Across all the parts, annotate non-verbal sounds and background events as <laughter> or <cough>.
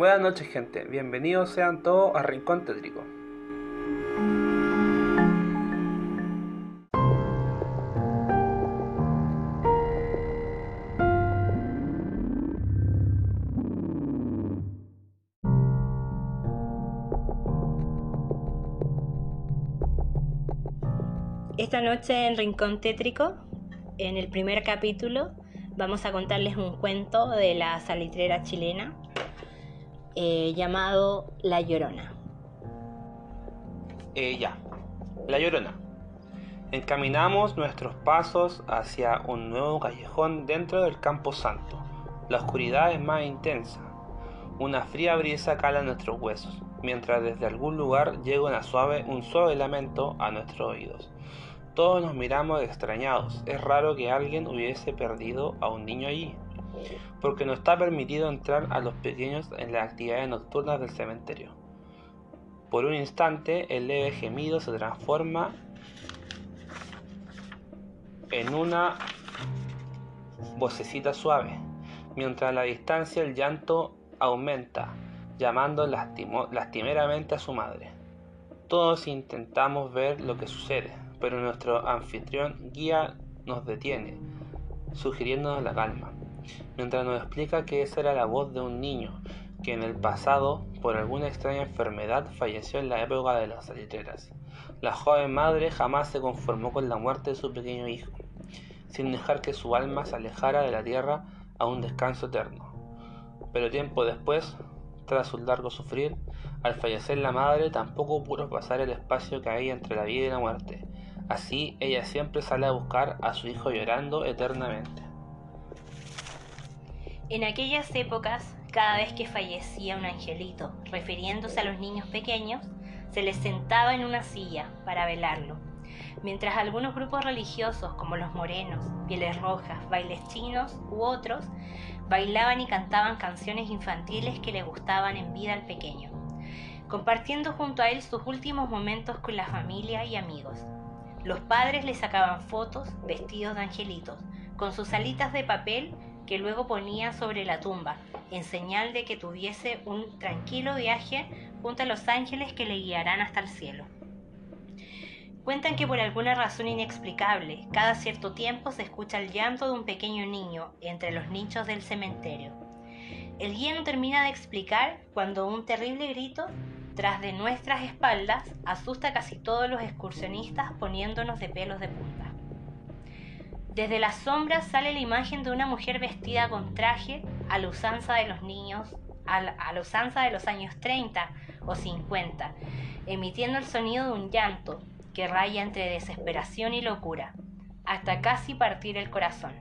Buenas noches gente, bienvenidos sean todos a Rincón Tétrico. Esta noche en Rincón Tétrico, en el primer capítulo, vamos a contarles un cuento de la salitrera chilena eh, llamado La Llorona. Eh, ya, La Llorona. Encaminamos nuestros pasos hacia un nuevo callejón dentro del Campo Santo. La oscuridad es más intensa. Una fría brisa cala nuestros huesos, mientras desde algún lugar llega una suave, un suave lamento a nuestros oídos. Todos nos miramos extrañados. Es raro que alguien hubiese perdido a un niño allí, porque no está permitido entrar a los pequeños en las actividades nocturnas del cementerio. Por un instante, el leve gemido se transforma en una vocecita suave, mientras a la distancia el llanto aumenta, llamando lastimeramente a su madre. Todos intentamos ver lo que sucede, pero nuestro anfitrión guía nos detiene, sugiriéndonos la calma, mientras nos explica que esa era la voz de un niño que en el pasado, por alguna extraña enfermedad, falleció en la época de las salitreras. La joven madre jamás se conformó con la muerte de su pequeño hijo, sin dejar que su alma se alejara de la tierra a un descanso eterno. Pero tiempo después, tras un largo sufrir, al fallecer la madre tampoco pudo pasar el espacio que hay entre la vida y la muerte, Así ella siempre sale a buscar a su hijo llorando eternamente. En aquellas épocas, cada vez que fallecía un angelito, refiriéndose a los niños pequeños, se les sentaba en una silla para velarlo, mientras algunos grupos religiosos como los morenos, pieles rojas, bailes chinos u otros, bailaban y cantaban canciones infantiles que le gustaban en vida al pequeño, compartiendo junto a él sus últimos momentos con la familia y amigos. Los padres le sacaban fotos vestidos de angelitos, con sus alitas de papel que luego ponían sobre la tumba, en señal de que tuviese un tranquilo viaje junto a los ángeles que le guiarán hasta el cielo. Cuentan que por alguna razón inexplicable, cada cierto tiempo se escucha el llanto de un pequeño niño entre los nichos del cementerio. El guía no termina de explicar cuando un terrible grito tras de nuestras espaldas asusta a casi todos los excursionistas poniéndonos de pelos de punta. Desde las sombras sale la imagen de una mujer vestida con traje a la usanza de los niños, a la, usanza de los años 30 o 50, emitiendo el sonido de un llanto que raya entre desesperación y locura, hasta casi partir el corazón.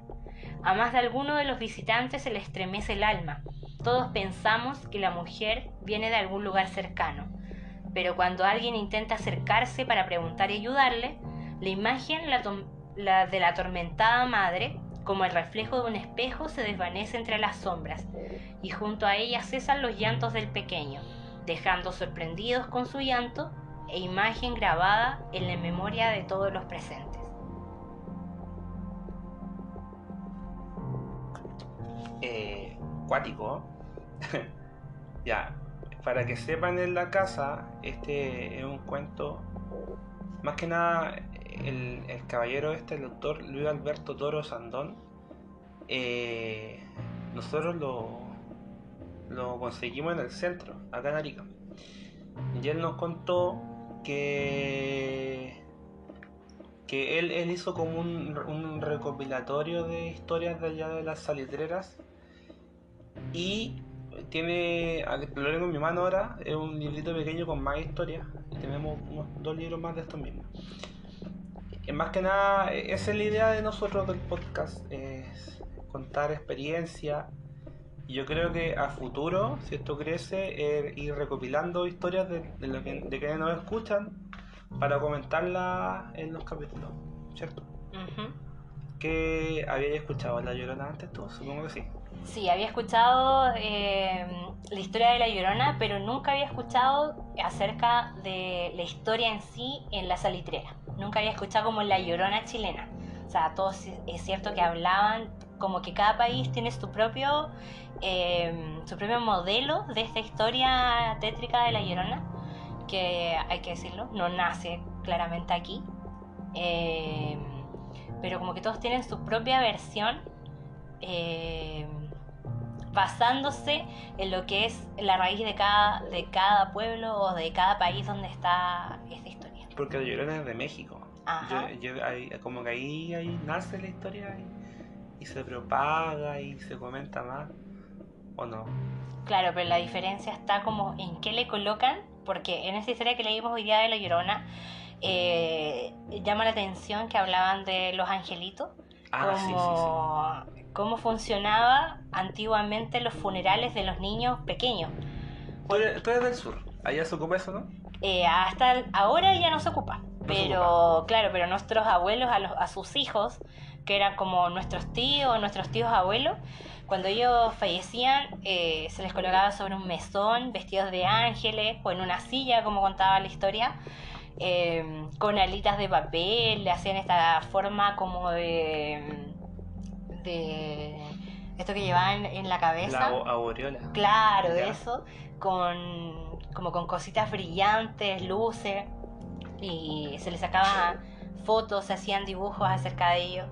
A más de alguno de los visitantes se le estremece el alma, todos pensamos que la mujer viene de algún lugar cercano, pero cuando alguien intenta acercarse para preguntar y ayudarle, la imagen la de la atormentada madre, como el reflejo de un espejo, se desvanece entre las sombras, y junto a ella cesan los llantos del pequeño, dejando sorprendidos con su llanto e imagen grabada en la memoria de todos los presentes. Eh, cuático. <laughs> ya, para que sepan en la casa, este es un cuento. Más que nada, el, caballero este, el doctor Luis Alberto Toro Sandón, eh, nosotros lo, lo conseguimos en el centro, acá en Arica. Y él nos contó que que él, hizo como un, un, recopilatorio de historias de allá de las salitreras y tiene, lo tengo en mi mano ahora, es un librito pequeño con más historias. Y tenemos unos dos libros más de estos mismos. Y más que nada, esa es la idea de nosotros del podcast, es contar experiencia. Y yo creo que a futuro, si esto crece, ir recopilando historias de, lo que, de quienes nos escuchan para comentarlas en los capítulos, ¿cierto? ¿Qué habíais escuchado La Llorona antes tú? Supongo que sí. Sí, había escuchado eh, la historia de La Llorona, pero nunca había escuchado acerca de la historia en sí en la salitrera. Nunca había escuchado como La Llorona chilena. O sea, todos es cierto que hablaban como que cada país tiene su propio, eh, su propio modelo de esta historia tétrica de la Llorona, que hay que decirlo, no nace claramente aquí, eh, pero como que todos tienen su propia versión. Eh, basándose en lo que es la raíz de cada, de cada pueblo o de cada país donde está esta historia. Porque la Llorona es de México. Ajá. Yo- yo- ahí- como que ahí, ahí nace la historia y, y se propaga y se comenta más. ¿O no? Claro, pero la diferencia está como en qué le colocan, porque en esa historia que leímos hoy día de La Llorona, eh, llama la atención que hablaban de los angelitos, Ah, sí, sí, sí. como cómo funcionaba antiguamente los funerales de los niños pequeños. Tú eres, tú eres del sur. Allá se ocupa eso, ¿no? Eh, hasta ahora ya no se ocupa, pero claro, pero nuestros abuelos a, los- a sus hijos, que eran como nuestros tíos, nuestros tíos abuelos, cuando ellos fallecían eh, se les colocaba sobre un mesón, vestidos de ángeles, o en una silla, como contaba la historia, eh, con alitas de papel, le hacían esta forma como de... de esto que llevaban en la cabeza. La au- aureola. Claro, Ya. eso, con como con cositas brillantes, luces, y se les sacaban fotos, se hacían dibujos acerca de ellos.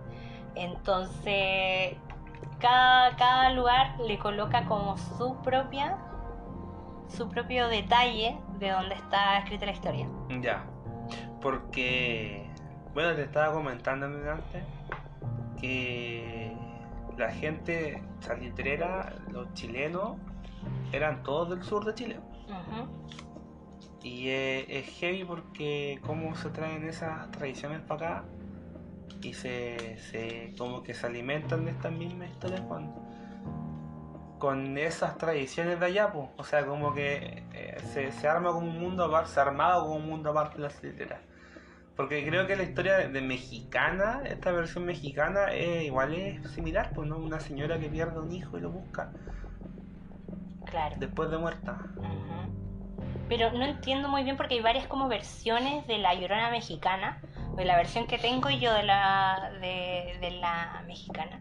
Entonces, cada, cada lugar le coloca como su propia, su propio detalle de donde está escrita la historia. Ya. Porque, bueno, te estaba comentando antes que la gente salitrera, los chilenos, eran todos del sur de Chile. Y eh, es heavy porque cómo se traen esas tradiciones para acá y se, se como que se alimentan de estas mismas historias con, con esas tradiciones de allá, pues. O sea, como que eh, se, se arma como un mundo aparte, se ha armado como un mundo aparte de las literas. Porque creo que la historia de, de mexicana, esta versión mexicana, eh, igual es similar, pues, ¿no? Una señora que pierde un hijo y lo busca Claro. después de muerta. Pero no entiendo muy bien porque hay varias como versiones de la Llorona mexicana. O la versión que tengo yo de la, de, de la mexicana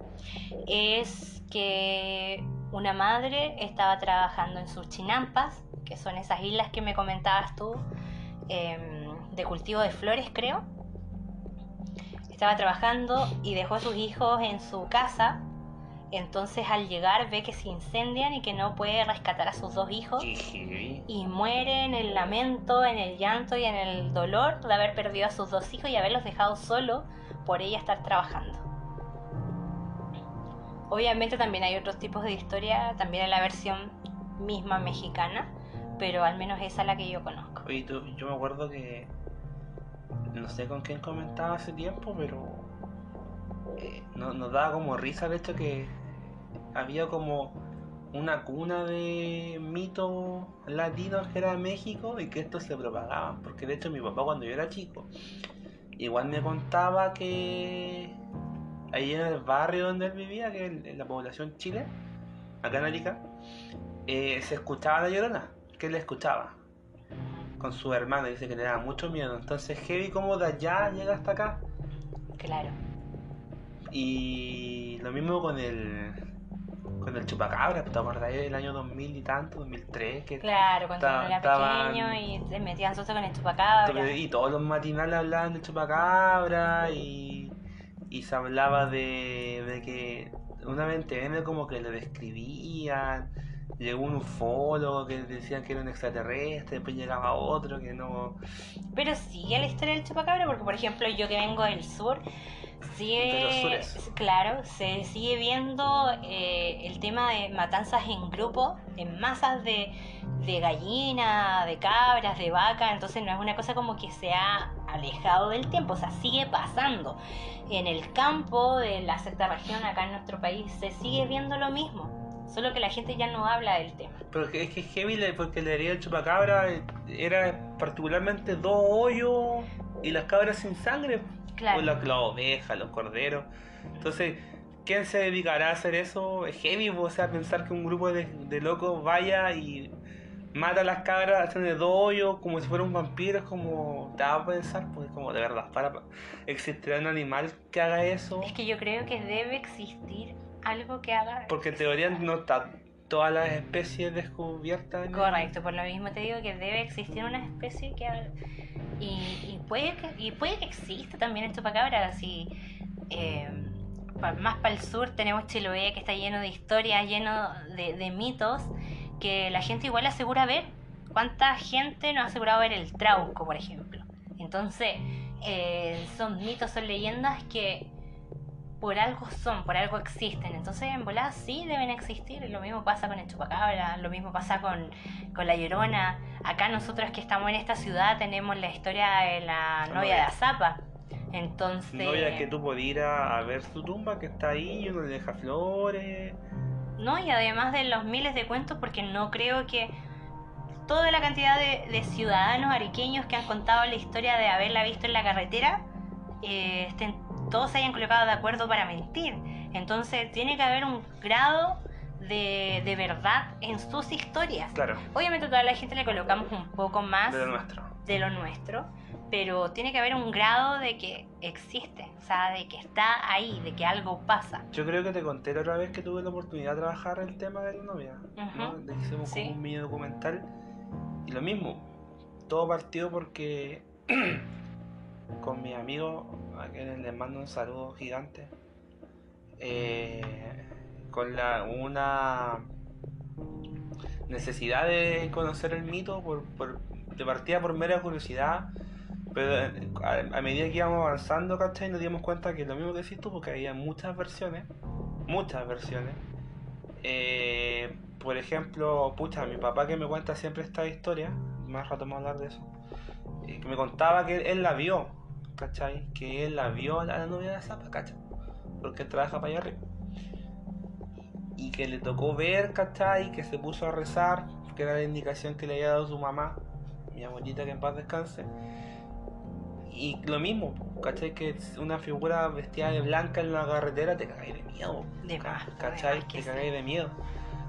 es que una madre estaba trabajando en sus chinampas, que son esas islas que me comentabas tú, em, de cultivo de flores creo. Estaba trabajando y dejó a sus hijos en su casa. Entonces al llegar ve que se incendian y que no puede rescatar a sus dos hijos y muere en el lamento, en el llanto y en el dolor de haber perdido a sus dos hijos y haberlos dejado solo por ella estar trabajando. Obviamente también hay otros tipos de historia, también en la versión misma mexicana, pero al menos esa es la que yo conozco. Oye, tú- yo me acuerdo que. No sé con quién comentaba hace tiempo, pero. No- nos daba como risa el hecho que había como una cuna de mitos latinos que era México y que estos se propagaban. Porque de hecho, mi papá, cuando yo era chico, igual me contaba que. Ahí en el barrio donde él vivía, que en la población Chile, acá en Arica, eh, se escuchaba la llorona, que él la escuchaba con su hermano, dice que le daba mucho miedo. Entonces, heavy como de allá llega hasta acá. Claro. Y lo mismo con el con el chupacabra, ¿te acordás del año 2000 y tanto, 2003? Que Claro, cuando Ta- era estaban- pequeño y se metían susto con el chupacabra. y todos los matinales hablaban de chupacabra y, y se hablaba de, de que una vez en como que lo describían. Llegó un ufólogo que decían que era un extraterrestre, después llegaba otro que no. Pero sigue la historia del chupacabra, porque por ejemplo yo que vengo del sur, sigue, claro, se sigue viendo eh, el tema de matanzas en grupo, en masas de, de gallina, de cabras, de vaca, entonces no es una cosa como que se ha alejado del tiempo, o sea, sigue pasando. En el campo de la sexta región, acá en nuestro país, se sigue viendo lo mismo, solo que la gente ya no habla del tema. Pero es que es heavy porque la herida del chupacabra eh, era particularmente dos hoyos y las cabras sin sangre. Claro. O las ovejas, los corderos. Entonces, ¿quién se dedicará a hacer eso? Es heavy, o sea, pensar que un grupo de, de locos vaya y mata a las cabras, hacen de dos hoyos como si fuera un vampiro, es como, te vas a pensar, pues como de verdad, para, ¿existirá un animal que haga eso? Es que yo creo que debe existir algo que haga. Porque en teoría no está todas las especies descubiertas. en el- Correcto, por lo mismo te digo que debe existir una especie que y, y puede que y puede que exista también en Chupacabra si eh, más para el sur tenemos Chiloé que está lleno de historias, lleno de, de mitos que la gente igual asegura ver. ¿Cuánta gente no ha asegurado ver el Trauco, por ejemplo? Entonces, eh, son mitos, son leyendas que por algo son, por algo existen. Entonces, en volada sí deben existir. Lo mismo pasa con el chupacabra, lo mismo pasa con, con la llorona. Acá nosotros que estamos en esta ciudad tenemos la historia de la novia de. Azapa. Entonces, Novia que tú podías ir a, a ver su tumba que está ahí y uno le deja flores. no, y además de los miles de cuentos, porque no creo que toda la cantidad de, de ciudadanos ariqueños que han contado la historia de haberla visto en la carretera, eh, estén, todos se hayan colocado de acuerdo para mentir. Entonces tiene que haber un grado de, de verdad en sus historias. Claro, Obviamente a toda la gente le colocamos un poco más de lo nuestro. de lo nuestro, pero tiene que haber un grado de que existe, o sea, de que está ahí, de que algo pasa. Yo creo que te conté la otra vez que tuve la oportunidad de trabajar el tema de la novia. hicimos Sí. como un mini documental. Y lo mismo, todo partió porque <clears throat> con mis amigos, a quienes les mando un saludo gigante, eh, con la, una necesidad de conocer el mito por, por- de partida por mera curiosidad. Pero eh, a, a medida que íbamos avanzando, ¿cachai? Nos dimos cuenta que lo mismo que decís tú, porque había muchas versiones, muchas versiones. Eh, por ejemplo, pucha, mi papá que me cuenta siempre esta historia, más rato vamos a hablar de eso, eh, que me contaba que él, él la vio, ¿cachai? Que él la vio a la novia de Zapa, ¿cachai? Porque él trabaja para allá arriba. Y que le tocó ver, ¿cachai? Que se puso a rezar, que era la indicación que le había dado su mamá, mi abuelita que en paz descanse. Y lo mismo, ¿cachai? Que una figura vestida de blanca en la carretera te cagáis de miedo. De más, ¿Cachai? de más que Te sí. cagáis de miedo.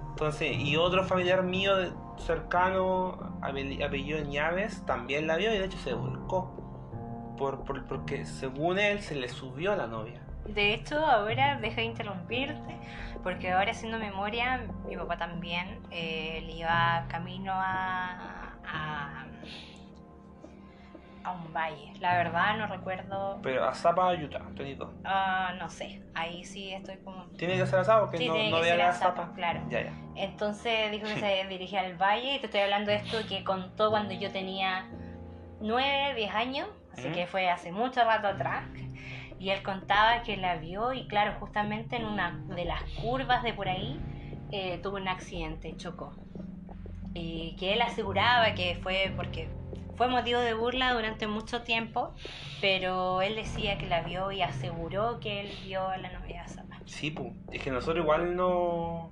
Entonces, y otro familiar mío cercano, ape- apellido Ñaves, también la vio y de hecho se volcó. Por, por- porque según él se le subió a la novia. De hecho, ahora deja de interrumpirte, porque ahora haciendo memoria, mi papá también, eh, él iba camino a, a, a un valle. La verdad no recuerdo, Pero a Zapa, Utah, Tonito. ah, no sé, ahí sí estoy como... Tiene que ser asado porque Sí, no, tiene no que ser a Zapa, Zapa. claro. Ya, ya. Entonces dijo que se dirigía al valle y te estoy hablando de esto que contó cuando yo tenía 9, 10 años, así que fue hace mucho rato atrás. Y él contaba que la vio y claro, justamente en una de las curvas de por ahí eh, tuvo un accidente, chocó. Y que él aseguraba que fue porque fue motivo de burla durante mucho tiempo, pero él decía que la vio y aseguró que él vio a la novia de Zapa. Sí, es que nosotros igual no.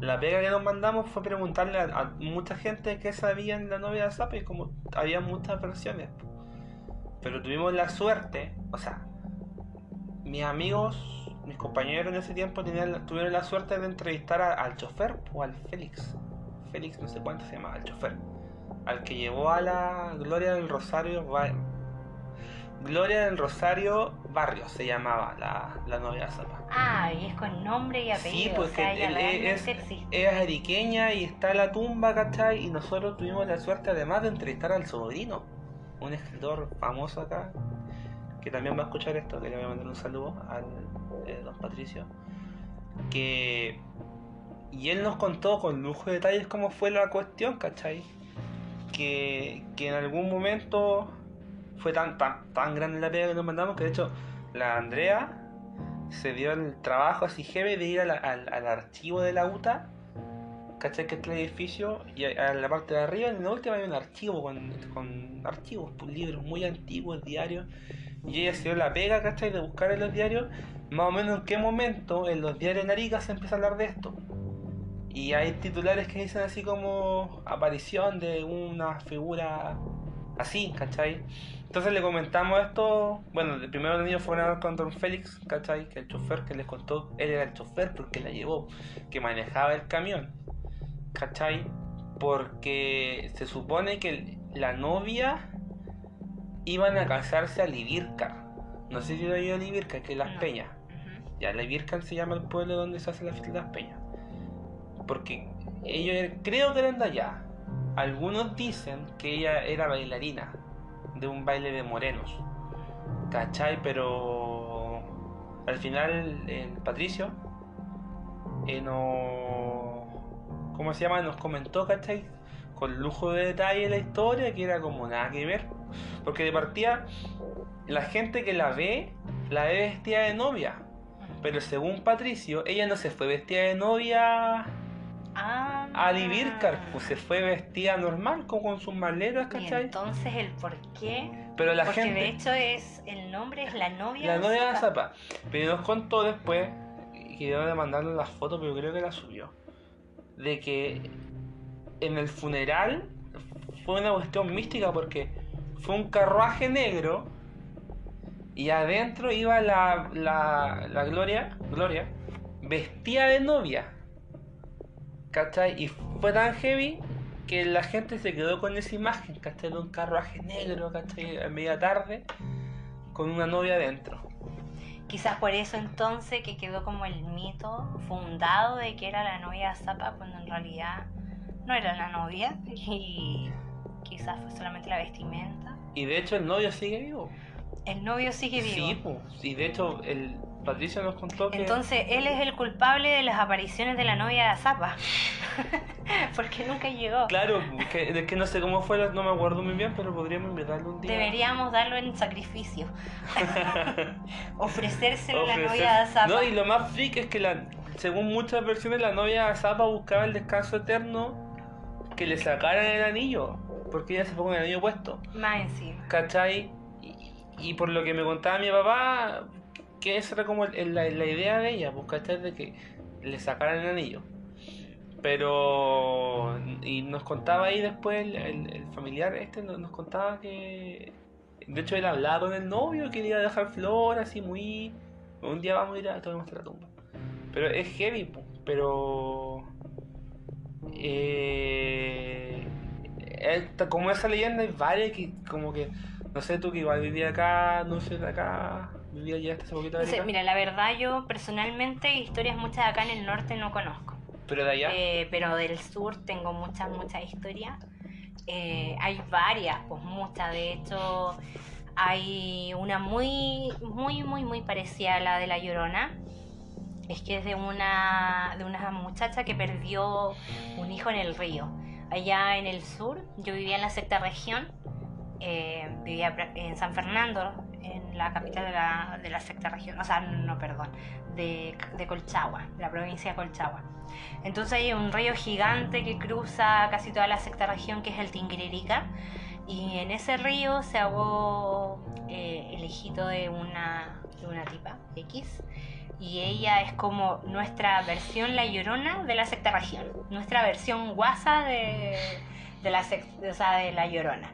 La pega que nos mandamos fue preguntarle a, mucha gente que sabía en la novia de Zapa y como había muchas versiones. Pero tuvimos la suerte, o sea, mis amigos, mis compañeros en ese tiempo tenían, tuvieron la suerte de entrevistar al chofer o al Félix. Félix, no sé cuánto se llamaba, el chofer. Al que llevó a la Gloria del Rosario. Gloria del Rosario Barrio se llamaba la, la novia de Zapa. Ah, y es con nombre y apellido. Sí, pues o sea, ella es, es ariqueña y está en la tumba, ¿cachai? Y nosotros tuvimos la suerte además de entrevistar al sobrino, un escritor famoso acá, que también va a escuchar esto, que le voy a mandar un saludo al eh, don Patricio, que... Y él nos contó con lujo de detalles cómo fue la cuestión, ¿cachai? Que, en algún momento fue tan, tan, tan grande la pega que nos mandamos que de hecho la Andrea se dio el trabajo así heavy de ir al, al archivo de la UTA, ¿cachai? Que es el edificio, y a, la parte de arriba, en la última hay un archivo con, con archivos, pues, libros muy antiguos, diarios, y ella se dio la pega, ¿cachai? De buscar en los diarios, más o menos en qué momento en los diarios en Arica se empieza a hablar de esto. Y hay titulares que dicen así como aparición de una figura así, ¿cachai? Entonces le comentamos esto, bueno, de primero niños fueron a hablar con Don Félix, ¿cachai? Que el chofer que les contó, él era el chofer porque la llevó, que manejaba el camión, ¿cachai? Porque se supone que la novia iban a casarse a Libirca. No sé si lo oído Libirca, que es Las. Peñas. Ya, La Vircan se llama el pueblo donde se hace la fiesta de las peñas. Porque ellos er- creo que eran de allá. Algunos dicen que ella era bailarina de un baile de morenos. ¿Cachai? Pero al final el Patricio eh, no... ¿Cómo se llama? Nos comentó, ¿cachai? Con lujo de detalle la historia, que era como nada que ver. Porque de partida, la gente que la ve, la ve vestida de novia. Pero según Patricio, ella no se fue vestida de novia Ah. a pues se fue vestida normal, como con sus maletas, Y ¿cachai? entonces el por qué. Pero la Porque gente... de hecho es el nombre es la novia. La de novia de Zapa. Zapa. Pero nos contó después, y quedó de mandarle las fotos, pero creo que la subió, de que en el funeral fue una cuestión mística porque fue un carruaje negro y adentro iba la, la, la Gloria, Gloria, vestida de novia. ¿Cachai? Y fue tan heavy que la gente se quedó con esa imagen, ¿cachai? De un carruaje negro, ¿cachai? A media tarde, con una novia adentro. Quizás por eso entonces que quedó como el mito fundado de que era la novia Zapa cuando en realidad no era la novia <laughs> y quizás fue solamente la vestimenta. Y de hecho el novio sigue vivo. El novio sigue vivo. Sí, pues. Y de hecho el Patricio nos contó que... Entonces él es el culpable de las apariciones de la novia de Zapa. <laughs> Porque nunca llegó. Claro, que, es que no sé cómo fue, no me acuerdo muy bien, pero podríamos invitarlo un día. Deberíamos darlo en sacrificio. <laughs> <laughs> Ofrecérselo a la novia de Zapa. No, y lo más freak es que la, según muchas versiones la novia de Zapa buscaba el descanso eterno que le sacaran el anillo, porque ella se fue con el anillo puesto, Más encima. ¿cachai? Y, y por lo que me contaba mi papá, que esa era como la, la idea de ella, pues, ¿cachai? De que le sacaran el anillo. Pero, y nos contaba ahí después el, el- familiar este, nos, contaba que, de hecho él hablaba con el novio, que le iba a dejar flor, así muy... Un día vamos a ir a te la tumba. Pero es heavy, po, pero... Eh, como esa leyenda hay varias que como que... No sé, tú que igual vivía acá, no sé, de acá, vivía ya hasta hace poquito No sé, mira, la verdad yo personalmente historias muchas acá en el norte no conozco. pero de allá... Eh, pero del sur tengo muchas, muchas historias. Eh, hay varias, pues muchas. De hecho, hay una muy, muy, muy, muy parecida a la de La Llorona. Es que es de una, de una muchacha que perdió un hijo en el río. Allá en el sur, yo vivía en la sexta región. eh, vivía en San Fernando, en la capital de la, de la sexta región. O sea, no, perdón, de, de Colchagua, de la provincia de Colchagua. Entonces hay un río gigante que cruza casi toda la sexta región, que es el Tinguiririca. Y en ese río se ahogó eh, el hijito de una, de una tipa X. Y ella es como nuestra versión La Llorona de la sexta región. Nuestra versión guasa de, de, la, sex- o sea, de La Llorona.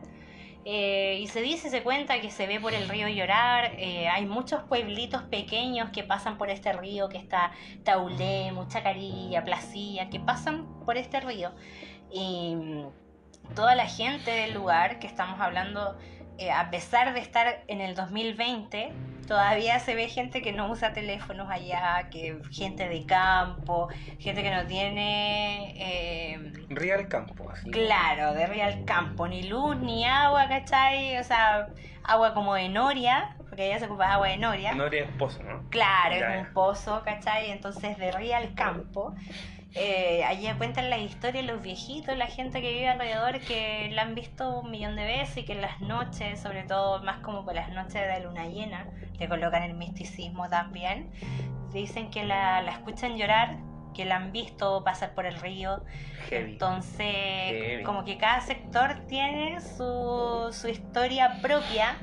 Eh, y se dice, se cuenta que se ve por el río llorar. eh, hay muchos pueblitos pequeños que pasan por este río, que está Taulé, Muchacarilla, Placilla, que pasan por este río. Y mm, toda la gente del lugar, que estamos hablando, eh, a pesar de estar en el 2020, todavía se ve gente que no usa teléfonos allá, que gente de campo, gente que no tiene... eh, Real Campo, así. Claro, de real campo, ni luz, ni agua, ¿cachai? O sea, agua como de noria, porque allá se ocupa agua de noria. No eres esposo, ¿no? Claro, Ya, es ya. un pozo, ¿cachai? Entonces, de real campo. Eh, allí cuentan la historia los viejitos, la gente que vive alrededor, que la han visto un millón de veces y que en las noches, sobre todo más como por las noches de luna llena, le colocan el misticismo también. Dicen que la, la escuchan llorar, que la han visto pasar por el río, Heavy. entonces, Heavy. como que cada sector tiene su, su historia propia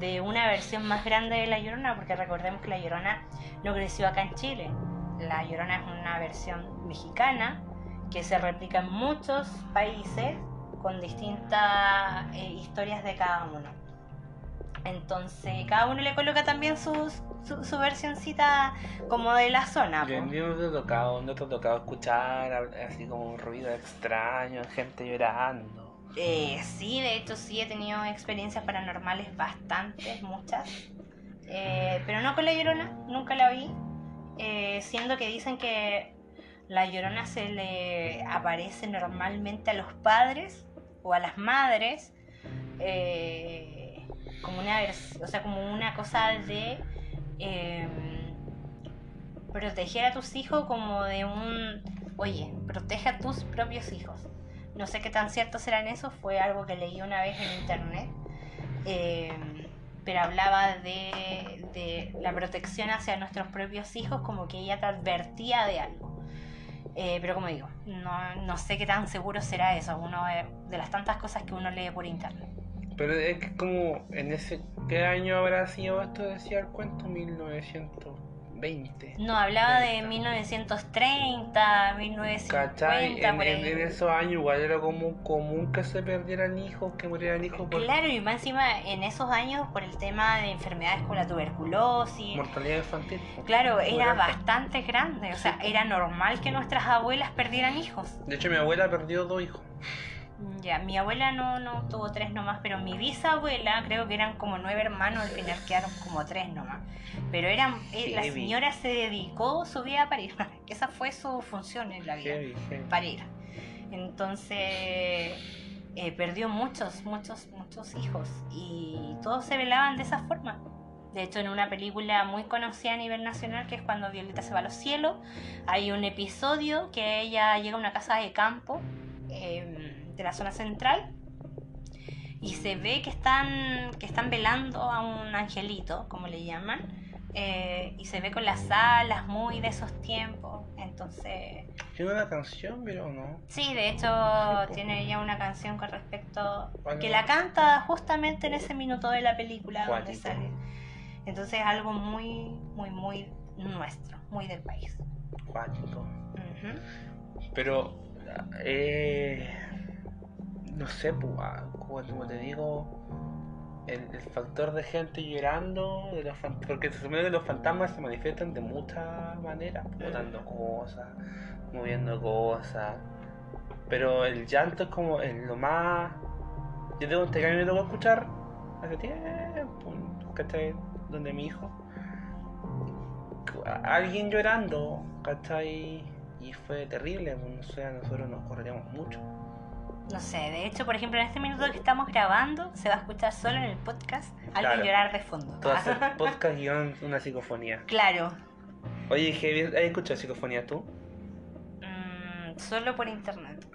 de una versión más grande de La Llorona, porque recordemos que La Llorona no creció acá en Chile. La Llorona es una versión mexicana que se replica en muchos países con distintas eh, historias de cada uno. Entonces, cada uno le coloca también sus- su, su versioncita como de la zona. Yo no te he tocado, no te ha tocado escuchar así como un ruido extraño, gente llorando. Eh, sí, de hecho sí he tenido experiencias paranormales bastantes, muchas. Eh, pero no con la llorona, nunca la vi. Eh, siendo que dicen que la llorona se le aparece normalmente a los padres o a las madres eh, como una o sea como una cosa de em, proteger a tus hijos como de un oye protege a tus propios hijos no sé qué tan cierto será en eso fue algo que leí una vez en internet em, pero hablaba de, de la protección hacia nuestros propios hijos como que ella te advertía de algo eh, pero como digo, no, no, sé qué tan seguro será eso, uno de las tantas cosas que uno lee por internet. Pero es que como en ese... ¿Qué año habrá sido esto? Decía el cuento, 1900. 20. No, hablaba de 1930, 1950. ¿Cachai? En, en, esos años igual era como común que se perdieran hijos, que murieran hijos. Claro, y más encima en esos años por el tema de enfermedades como la tuberculosis. Mortalidad infantil. Claro, era bastante grande. O sea, era normal que nuestras abuelas perdieran hijos. De hecho, mi abuela perdió dos hijos. Ya, mi abuela no, no tuvo tres nomás, pero mi bisabuela, creo que eran como nueve hermanos, al final quedaron como tres nomás. Pero eran, eh, la señora se dedicó su vida a parir. <laughs> Esa fue su función en la vida, parir. Entonces, eh, perdió muchos, muchos, muchos hijos y todos se velaban de esa forma. De hecho, en una película muy conocida a nivel nacional, que es cuando Violeta se va a los cielos, hay un episodio que ella llega a una casa de campo. Eh, de la zona central y se ve que están, que están velando a un angelito, como le llaman, eh, y se ve con las alas muy de esos tiempos. Entonces. ¿Tiene una canción, pero no? Sí, de hecho, <laughs> tiene ya una canción con respecto. que la canta justamente en ese minuto de la película donde sale. Entonces, algo muy, muy, muy nuestro, muy del país. Cuático. Pero. Eh no sé, pues, ah, como, te digo, el, factor de gente llorando, de los porque se supone que los fantasmas se manifiestan de muchas maneras, botando cosas, moviendo cosas, pero el llanto es como es lo más... Yo tengo un que a mí me tocó escuchar hace tiempo, ¿cachai? Donde mi hijo, alguien llorando, ¿cachai? Y fue terrible, pues, no sé, nosotros nos correríamos mucho. No sé, de hecho, por ejemplo, en este minuto que estamos grabando, se va a escuchar solo en el podcast alguien llorar de fondo. Todo <laughs> podcast y una psicofonía. Claro. Oye, ¿has escuchado psicofonía tú? Mm, solo por internet.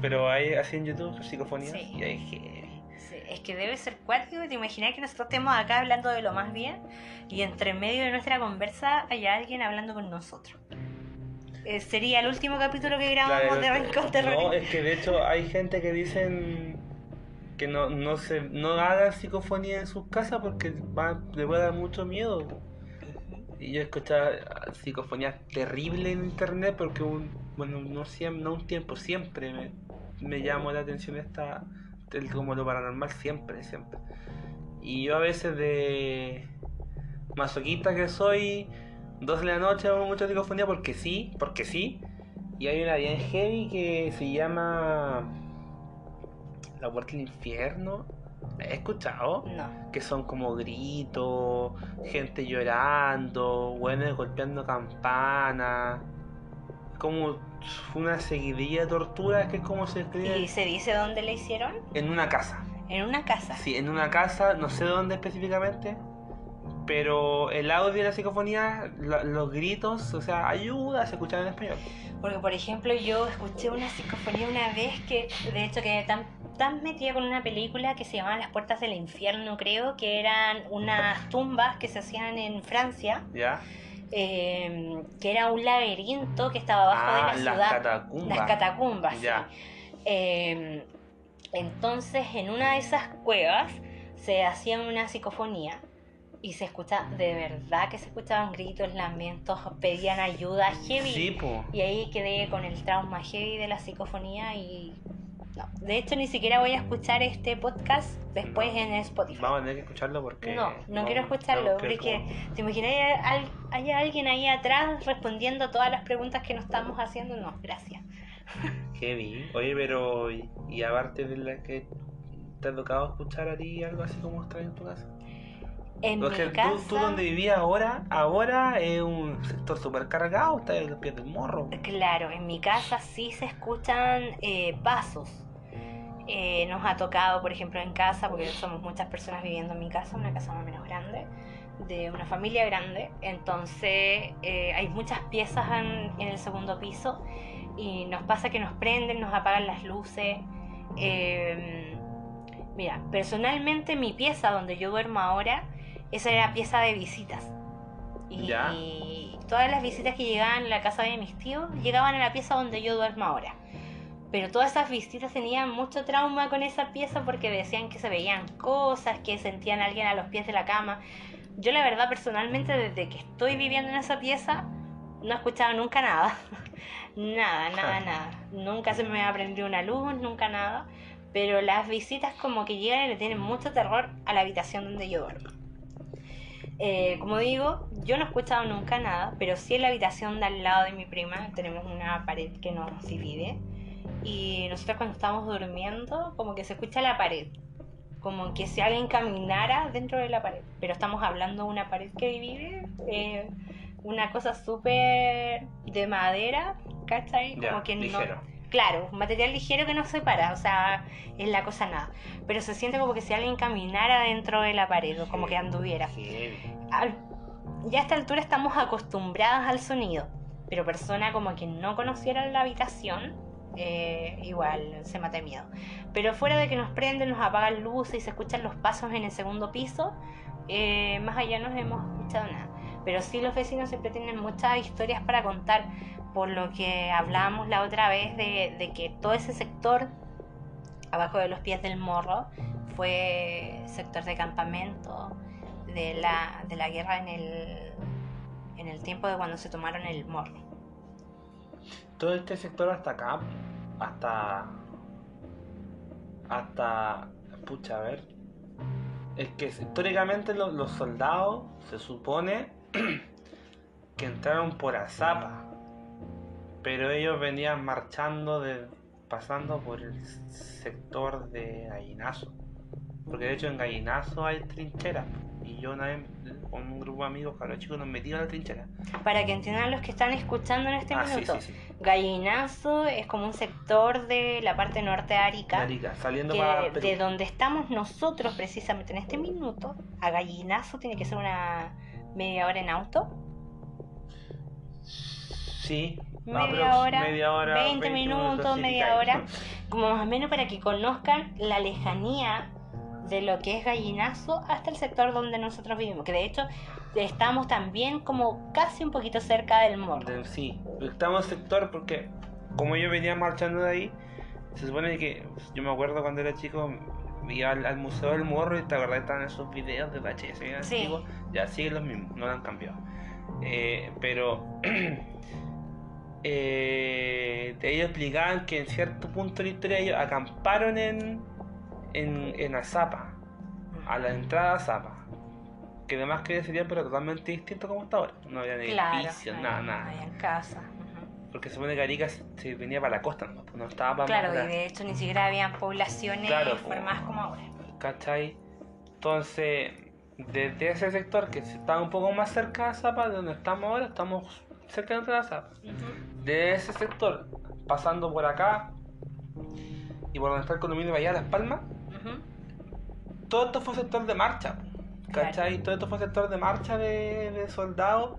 Pero hay así en YouTube psicofonía. Sí. Y hay Sí, es que debe ser cuático. Te imaginas que nosotros estemos acá hablando de lo más bien y entre medio de nuestra conversa hay alguien hablando con nosotros. Eh, sería el último capítulo que grabamos de Rincón Terror. No, es que de hecho hay gente que dicen que no, no se no hagan psicofonía en sus casas porque va, le puede dar mucho miedo. Y yo he escuchado psicofonías terribles en internet porque un, bueno, no, siempre, no un tiempo, siempre me, me llamó la atención esta, el, como lo paranormal, siempre, siempre. Y yo a veces de masoquista que soy, 12 de la noche hago mucha psicofonía porque sí, porque sí. Y hay una bien heavy que se llama La Puerta del Infierno. ¿He escuchado? No. Que son como gritos, gente llorando, buenos golpeando campanas. Como una seguidilla de torturas que es como se escribe. ¿Y se dice dónde le hicieron? En una casa. ¿En una casa? Sí, en una casa, no sé dónde específicamente pero el audio de la psicofonía, los gritos, o sea, ayuda, se escuchan en español. Porque, por ejemplo, yo escuché una psicofonía una vez que, de hecho, que tan, tan metida con una película que se llamaba Las Puertas del Infierno, creo, que eran unas <laughs> tumbas que se hacían en Francia. Ya. Eh, que era un laberinto que estaba abajo de la ah, ciudad. Las catacumbas. Las catacumbas, ya. Eh, entonces, en una de esas cuevas se hacía una psicofonía y se escucha, de verdad que se escuchaban gritos, lamentos, pedían ayuda heavy. Sí, Y ahí quedé con el trauma heavy de la psicofonía y no. De hecho, ni siquiera voy a escuchar este podcast después en Spotify. Vamos a tener que escucharlo porque. No, no quiero escucharlo. Porque te imaginas, hay, hay, alguien ahí atrás respondiendo todas las preguntas que nos estamos haciendo. No, gracias. <laughs> Heavy. Oye, pero. ¿Y aparte de la que te ha tocado escuchar a ti algo así como extraño en tu casa? En Porque mi tú, casa, tú donde vivías ahora, ahora es un sector súper cargado, está en los pies del morro. claro, en mi casa sí se escuchan eh, pasos. Eh, nos ha tocado, por ejemplo, en casa, porque somos muchas personas viviendo en mi casa, una casa más o menos grande, de una familia grande. Entonces eh, hay muchas piezas en, en el segundo piso y nos pasa que nos prenden, nos apagan las luces. Eh, mira, personalmente mi pieza donde yo duermo ahora, esa era pieza de visitas. Y Ya. todas las visitas que llegaban a la casa de mis tíos llegaban a la pieza donde yo duermo ahora. Pero todas esas visitas tenían mucho trauma con esa pieza porque decían que se veían cosas, que sentían a alguien a los pies de la cama. Yo la verdad personalmente desde que estoy viviendo en esa pieza no he escuchado nunca nada. <laughs> nada, nada, nada. Nunca se me ha prendido una luz, nunca nada. Pero las visitas como que llegan y le tienen mucho terror a la habitación donde yo duermo. Eh, como digo, yo no he escuchado nunca nada, pero sí en la habitación de al lado de mi prima tenemos una pared que nos divide. Y nosotros cuando estamos durmiendo, como que se escucha la pared. Como que si alguien caminara dentro de la pared. Pero estamos hablando de una pared que divide. eh, una cosa súper de madera, ¿cachai? Como que ligero. Claro, un material ligero que no separa, o sea, es la cosa nada. Pero se siente como que si alguien caminara dentro de la pared o como que anduviera. Al- ya a esta altura estamos acostumbradas al sonido, pero persona como que no conociera la habitación, eh, igual se mata de miedo. Pero fuera de que nos prenden, nos apagan luces y se escuchan los pasos en el segundo piso, eh, más allá no hemos escuchado nada. Pero sí los vecinos siempre tienen muchas historias para contar, por lo que hablábamos la otra vez de, que todo ese sector abajo de los pies del morro fue sector de campamento de la, de la guerra en el, en el tiempo de cuando se tomaron el morro. Todo este sector hasta acá, hasta. Hasta. Pucha, a ver. Es que históricamente lo- los soldados se supone <clears throat> que entraron por Azapa. Pero ellos venían marchando de. pasando por el sector de Gallinazo. Porque de hecho en Gallinazo hay trincheras. Y yo una vez con un grupo de amigos, cabros chicos, nos metimos a la trinchera. Para que entiendan los que están escuchando en este Ah, minuto, sí, sí. Gallinazo es como un sector de la parte norte de Arica, Arica, saliendo que para Perú. de donde estamos nosotros precisamente en este minuto, a Gallinazo tiene que ser una media hora en auto. Sí, Media aprox, hora, media hora, 20 minutos, sí, media hora. Como más o menos para que conozcan la lejanía de lo que es Gallinazo hasta el sector donde nosotros vivimos. Que de hecho estamos también como casi un poquito cerca del morro. Sí, estamos en sector porque como yo venía marchando de ahí, se supone que yo me acuerdo cuando era chico iba al, al museo del morro y te acordás estaban esos videos de VHS Sí. antiguos, ya siguen los mismos, no lo han cambiado. Eh, pero <clears throat> eh, de ellos explicaban que en cierto punto de la historia ellos acamparon en, en, en Azapa, a la entrada de Azapa. Que además que sería pero totalmente distinto como está ahora. No había ni Claro, edificios, nada, nada. ahí en casa. Porque se supone que Arica se venía para la costa, no, no estaba para Claro, más y de hecho ni siquiera habían poblaciones Claro, formadas como ahora. ¿Cachai? Entonces, desde ese sector que está un poco más cerca de Zapa, de donde estamos ahora, estamos cerca de la Zapa. De ese sector, pasando por acá y por donde está el condominio de Bahía Las Palmas, todo esto fue sector de marcha. ¿Cachai? Todo esto fue sector de marcha de, de soldados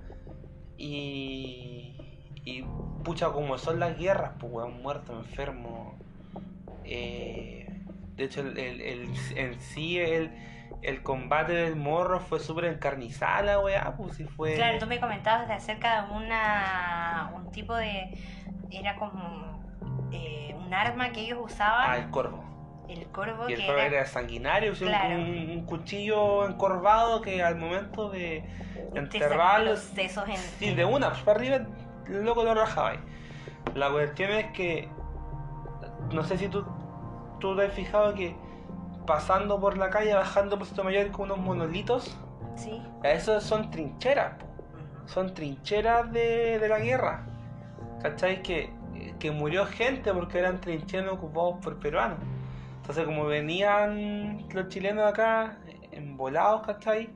y, y pucha, como son las guerras, pues weón, muerto, enfermo. Eh, de hecho, el, el- el- en sí, el, el combate del morro fue súper encarnizada, la weá, pues sí fue. Claro, tú me comentabas de acerca de una un tipo de era como eh, un arma que ellos usaban, Ah, el corvo. el corvo Y el que corvo era era sanguinario, un- Claro. un, un cuchillo encorvado que al momento de enterrarlo. los sesos en Sí, de una, pues para arriba, el loco lo rajaba ahí. La cuestión es que. No sé si tú, tú te has fijado que pasando por la calle, bajando por Puerto Mayor con unos monolitos, Sí. esos son trincheras, son trincheras de, de la guerra. ¿Cachai? Que, que murió gente porque eran trincheras ocupados por peruanos. Entonces, como venían los chilenos acá, envolados, ¿cachai?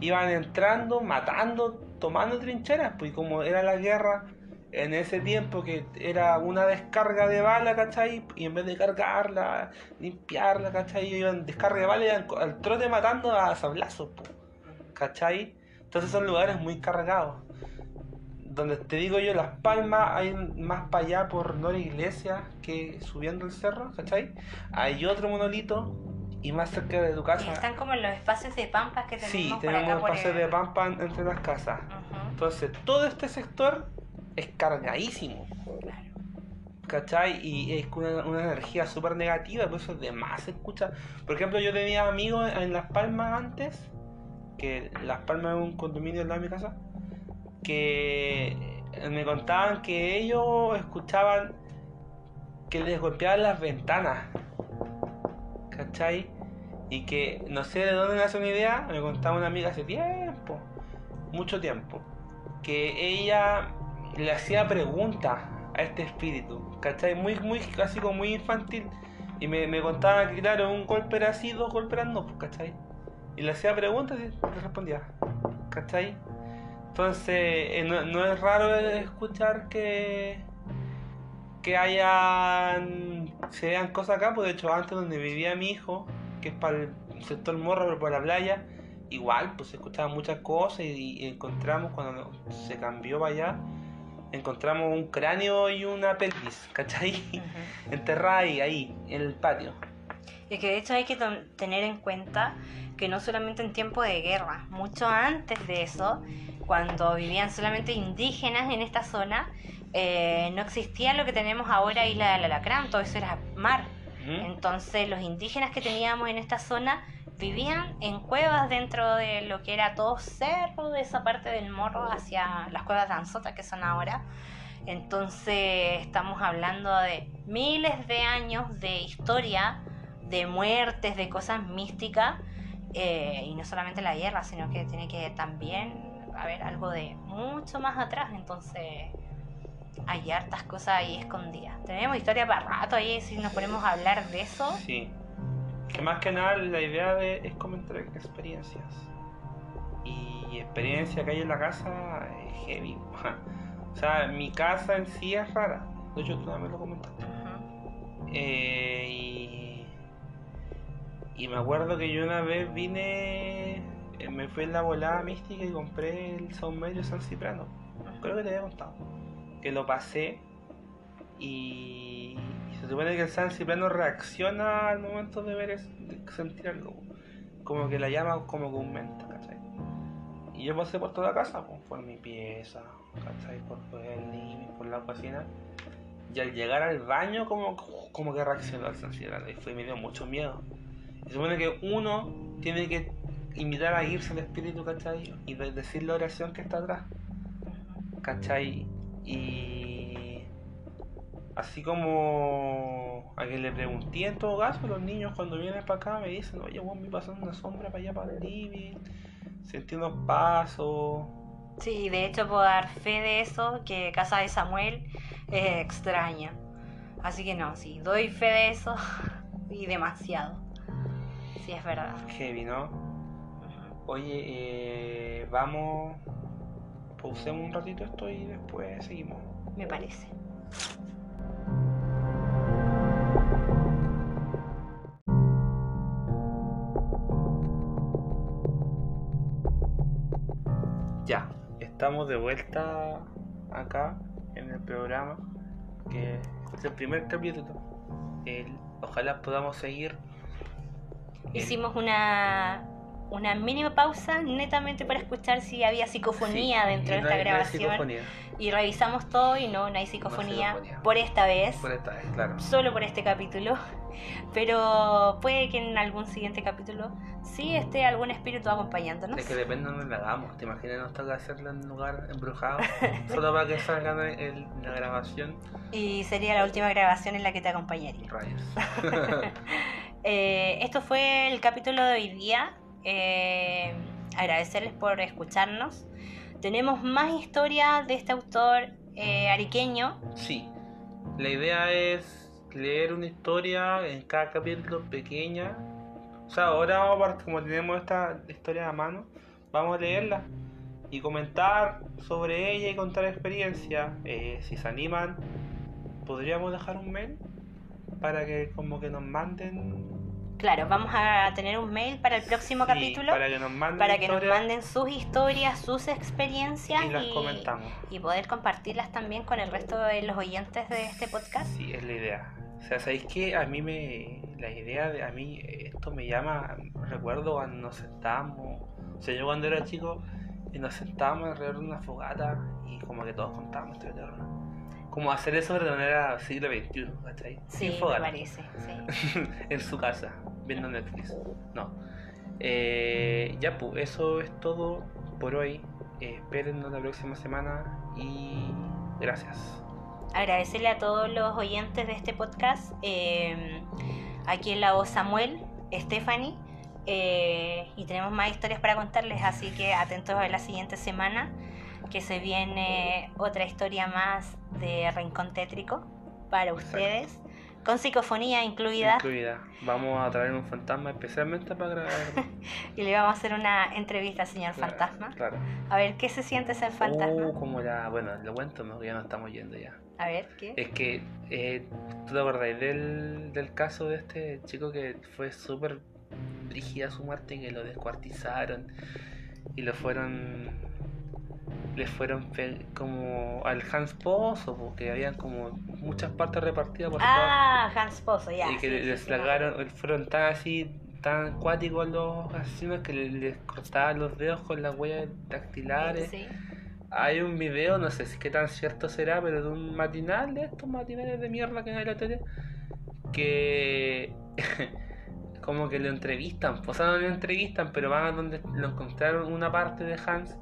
iban entrando, matando, tomando trincheras, pues y como era la guerra en ese tiempo que era una descarga de bala, ¿cachai? Y en vez de cargarla, limpiarla, ¿cachai? Iban descarga de bala y iban al trote matando a sablazos, ¿cachai? Entonces son lugares muy cargados. Donde te digo yo, Las Palmas, hay más para allá por Nora Iglesia que subiendo el cerro, ¿cachai? Hay otro monolito y más cerca de tu Y casa. están como en los espacios de pampas que tenemos Sí, por tenemos por espacios el- de pampa en- entre las casas. Entonces, todo este sector es cargadísimo. claro. ¿Cachai? Y es una, una energía súper negativa, por eso de más se escucha. Por ejemplo, yo tenía amigos en Las Palmas antes, que Las Palmas es un condominio al lado de mi casa, que me contaban que ellos escuchaban que les golpeaban las ventanas. ¿Cachai? Y que no sé de dónde nace una idea, me contaba una amiga hace tiempo, mucho tiempo, que ella le hacía preguntas a este espíritu, ¿cachai? Muy, muy, así como muy infantil. Y me, me contaba que, claro, un golpe era así, dos golpes eran no, ¿cachai? Y le hacía preguntas y le respondía, ¿cachai? Entonces, eh, no, no es raro escuchar que que hayan se vean cosas acá, pues de hecho antes donde vivía mi hijo, que es para el sector morro, pero por la playa, igual pues se escuchaban muchas cosas y, y encontramos cuando se cambió para allá, encontramos un cráneo y una pelvis, ¿cachai? Ujú. Enterrada ahí, ahí, en el patio. Y que de hecho hay que tener en cuenta que no solamente en tiempo de guerra, mucho antes de eso, cuando vivían solamente indígenas en esta zona, eh, no existía lo que tenemos ahora Isla del Alacrán, todo eso era mar. Entonces los indígenas que teníamos en esta zona vivían en cuevas dentro de lo que era todo cerro, de esa parte del morro hacia las cuevas de Anzota que son ahora. Entonces estamos hablando de miles de años de historia, de muertes, de cosas místicas, eh, y no solamente la guerra, sino que tiene que también haber algo de mucho más atrás. Entonces hay hartas cosas ahí escondidas. Tenemos historia para rato ahí, si nos ponemos a hablar de eso. Sí. Que más que nada la idea de, es comentar experiencias. Y experiencia que hay en la casa es heavy. <laughs> O sea, mi casa en sí es rara. De hecho, tú también lo comentaste. Eh, y, y me acuerdo que yo una vez vine, eh, me fui en la volada mística y compré el Saumerio San Cipriano. Creo que te había contado. Que lo pasé y se supone que el San Cipriano reacciona al momento de ver es- de sentir algo. Como que la llama como que aumenta, ¿cachai? Y yo pasé por toda la casa, por mi pieza. Por, el living, por la cocina. Y al llegar al baño, como, como que reaccionó al San Cipriano. Y fue, me dio mucho miedo. Se supone que uno tiene que invitar a irse al espíritu, ¿cachai? Y de- decir la oración que está atrás. ¿cachai? Y así como a que le pregunté en todo caso, los niños cuando vienen para acá me dicen, oye, vos me pasó una sombra para allá para el living, sentí unos pasos. Sí, de hecho puedo dar fe de eso, que casa de Samuel es extraña. Así que no, sí, doy fe de eso <laughs> y demasiado. Sí, es verdad. Heavy, ¿no? Oye, eh, vamos, pausemos un ratito esto y después seguimos. Me parece. Estamos de vuelta acá en el programa, que es el primer capítulo. El- ojalá podamos seguir. Hicimos una, una mínima pausa netamente para escuchar si había psicofonía Sí, dentro de esta hay- no hay grabación. Y revisamos todo y no, no hay psicofonía, psicofonía. por esta vez. por esta vez, claro. Solo por este capítulo. Pero puede que en algún siguiente capítulo sí esté algún espíritu acompañándonos. Es que depende de dónde la hagamos. ¿Te imaginas nos toca hacerla en un lugar embrujado? <laughs> Solo para que salga el- la grabación. Y sería la última grabación en la que te acompañaría. Rayos. <laughs> Eh, esto fue el capítulo de hoy día. Eh, agradecerles por escucharnos. Tenemos más historias de este autor eh, ariqueño. sí. La idea es leer una historia en cada capítulo pequeña. O sea, ahora como tenemos esta historia a mano, vamos a leerla y comentar sobre ella y contar experiencia. Eh, si se animan, podríamos dejar un mail para que como que nos manden Claro, vamos a tener un mail para el próximo Sí, capítulo para que nos manden para que nos historias manden sus historias, sus experiencias y las comentamos. y poder compartirlas también con el resto de los oyentes de este podcast. Sí, es la idea. O sea, ¿sabéis que A mí me... La idea de... A mí esto me llama... Recuerdo cuando nos sentábamos... O sea, yo cuando era chico y nos sentábamos alrededor de una fogata y como que todos contábamos de terror. Como hacer eso de manera siglo XXI, ¿cachai? Sí, me parece. Sí. <laughs> en su casa, viendo Netflix. No. Eh, ya, pues, eso es todo por hoy. Eh, espérennos la próxima semana y gracias. Agradecerle a todos los oyentes de este podcast. eh, aquí en la voz Samuel, Stephanie. eh, y tenemos más historias para contarles, así que atentos a la siguiente semana, que se viene otra historia más de Rincón Tétrico para ustedes, con psicofonía incluida. Incluida. Vamos a traer un fantasma especialmente para grabar. <laughs> Y le vamos a hacer una entrevista al señor fantasma. Claro. A ver qué se siente ser fantasma. Uh, como la. Bueno, lo cuento, no, ya no estamos yendo ya. A ver qué. Es que, eh, ¿tú te acordáis del, del caso de este chico que fue súper brígida su muerte, que lo descuartizaron y lo fueron. Le fueron como al Hans Pozo, porque habían como muchas partes repartidas por Ah, Hans Pozo, ya. Y que sí, sí, les sí, me sacaron, fueron tan así, tan cuáticos los asesinos que le- les cortaban los dedos con las huellas dactilares. Sí. Hay un video, no sé si qué tan cierto será, pero de un matinal de estos matinales de mierda que hay en la tele, que <laughs> como que lo entrevistan, o sea, no lo entrevistan, pero van a donde lo encontraron una parte de Hans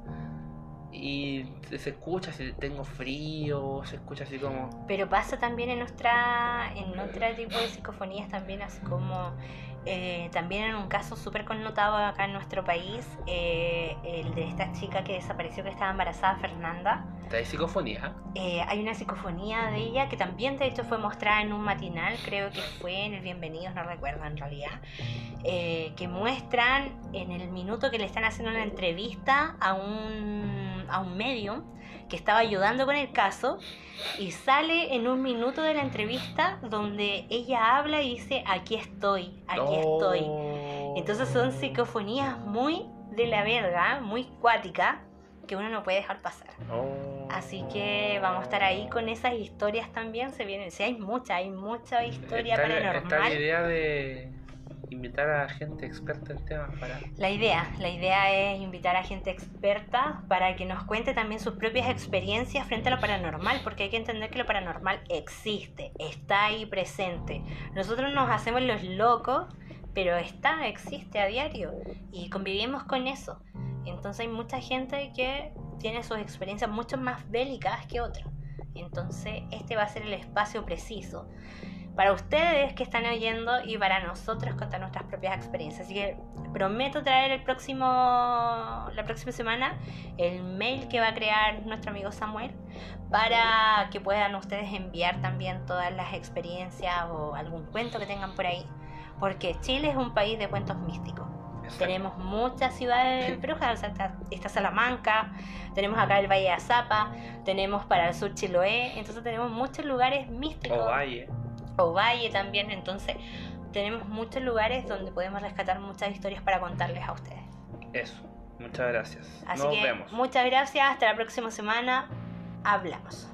y se escucha si tengo frío, se escucha así como... Pero pasa también en nuestra, en otro tipo de psicofonías también, así como eh, también en un caso súper connotado acá en nuestro país, eh, el de esta chica que desapareció que estaba embarazada, Fernanda. ¿Hay psicofonía? Eh, hay una psicofonía de ella que también de hecho fue mostrada en un matinal, creo que fue en el Bienvenidos, no recuerdo en realidad, eh, que muestran en el minuto que le están haciendo una entrevista a un, a un medium que estaba ayudando con el caso y sale en un minuto de la entrevista donde ella habla y dice aquí estoy, aquí estoy. Entonces son psicofonías muy de la verga, muy cuática, que uno no puede dejar pasar. Oh. Así que vamos a estar ahí con esas historias también. Se vienen, sí, hay mucha, hay mucha historia Está la- Está la paranormal. idea de a gente experta en temas para... La idea, la idea es invitar a gente experta para que nos cuente también sus propias experiencias frente a lo paranormal, porque hay que entender que lo paranormal existe, está ahí presente. Nosotros nos hacemos los locos, pero está, existe a diario y convivimos con eso. Entonces hay mucha gente que tiene sus experiencias mucho más bélicas que otros. Entonces este va a ser el espacio preciso para ustedes que están oyendo y para nosotros contar nuestras propias experiencias. Así que prometo traer el próximo, la próxima semana el mail que va a crear nuestro amigo Samuel para que puedan ustedes enviar también todas las experiencias o algún cuento que tengan por ahí. Porque Chile es un país de cuentos místicos. Exacto. Tenemos muchas ciudades brujas, o sea, está, está Salamanca, tenemos acá el Valle de Azapa, tenemos para el sur Chiloé, entonces tenemos muchos lugares místicos O Valle. O Valle también, entonces tenemos muchos lugares donde podemos rescatar muchas historias para contarles a ustedes. Eso. Muchas gracias. Así Nos que vemos. muchas gracias, hasta la próxima semana, hablamos.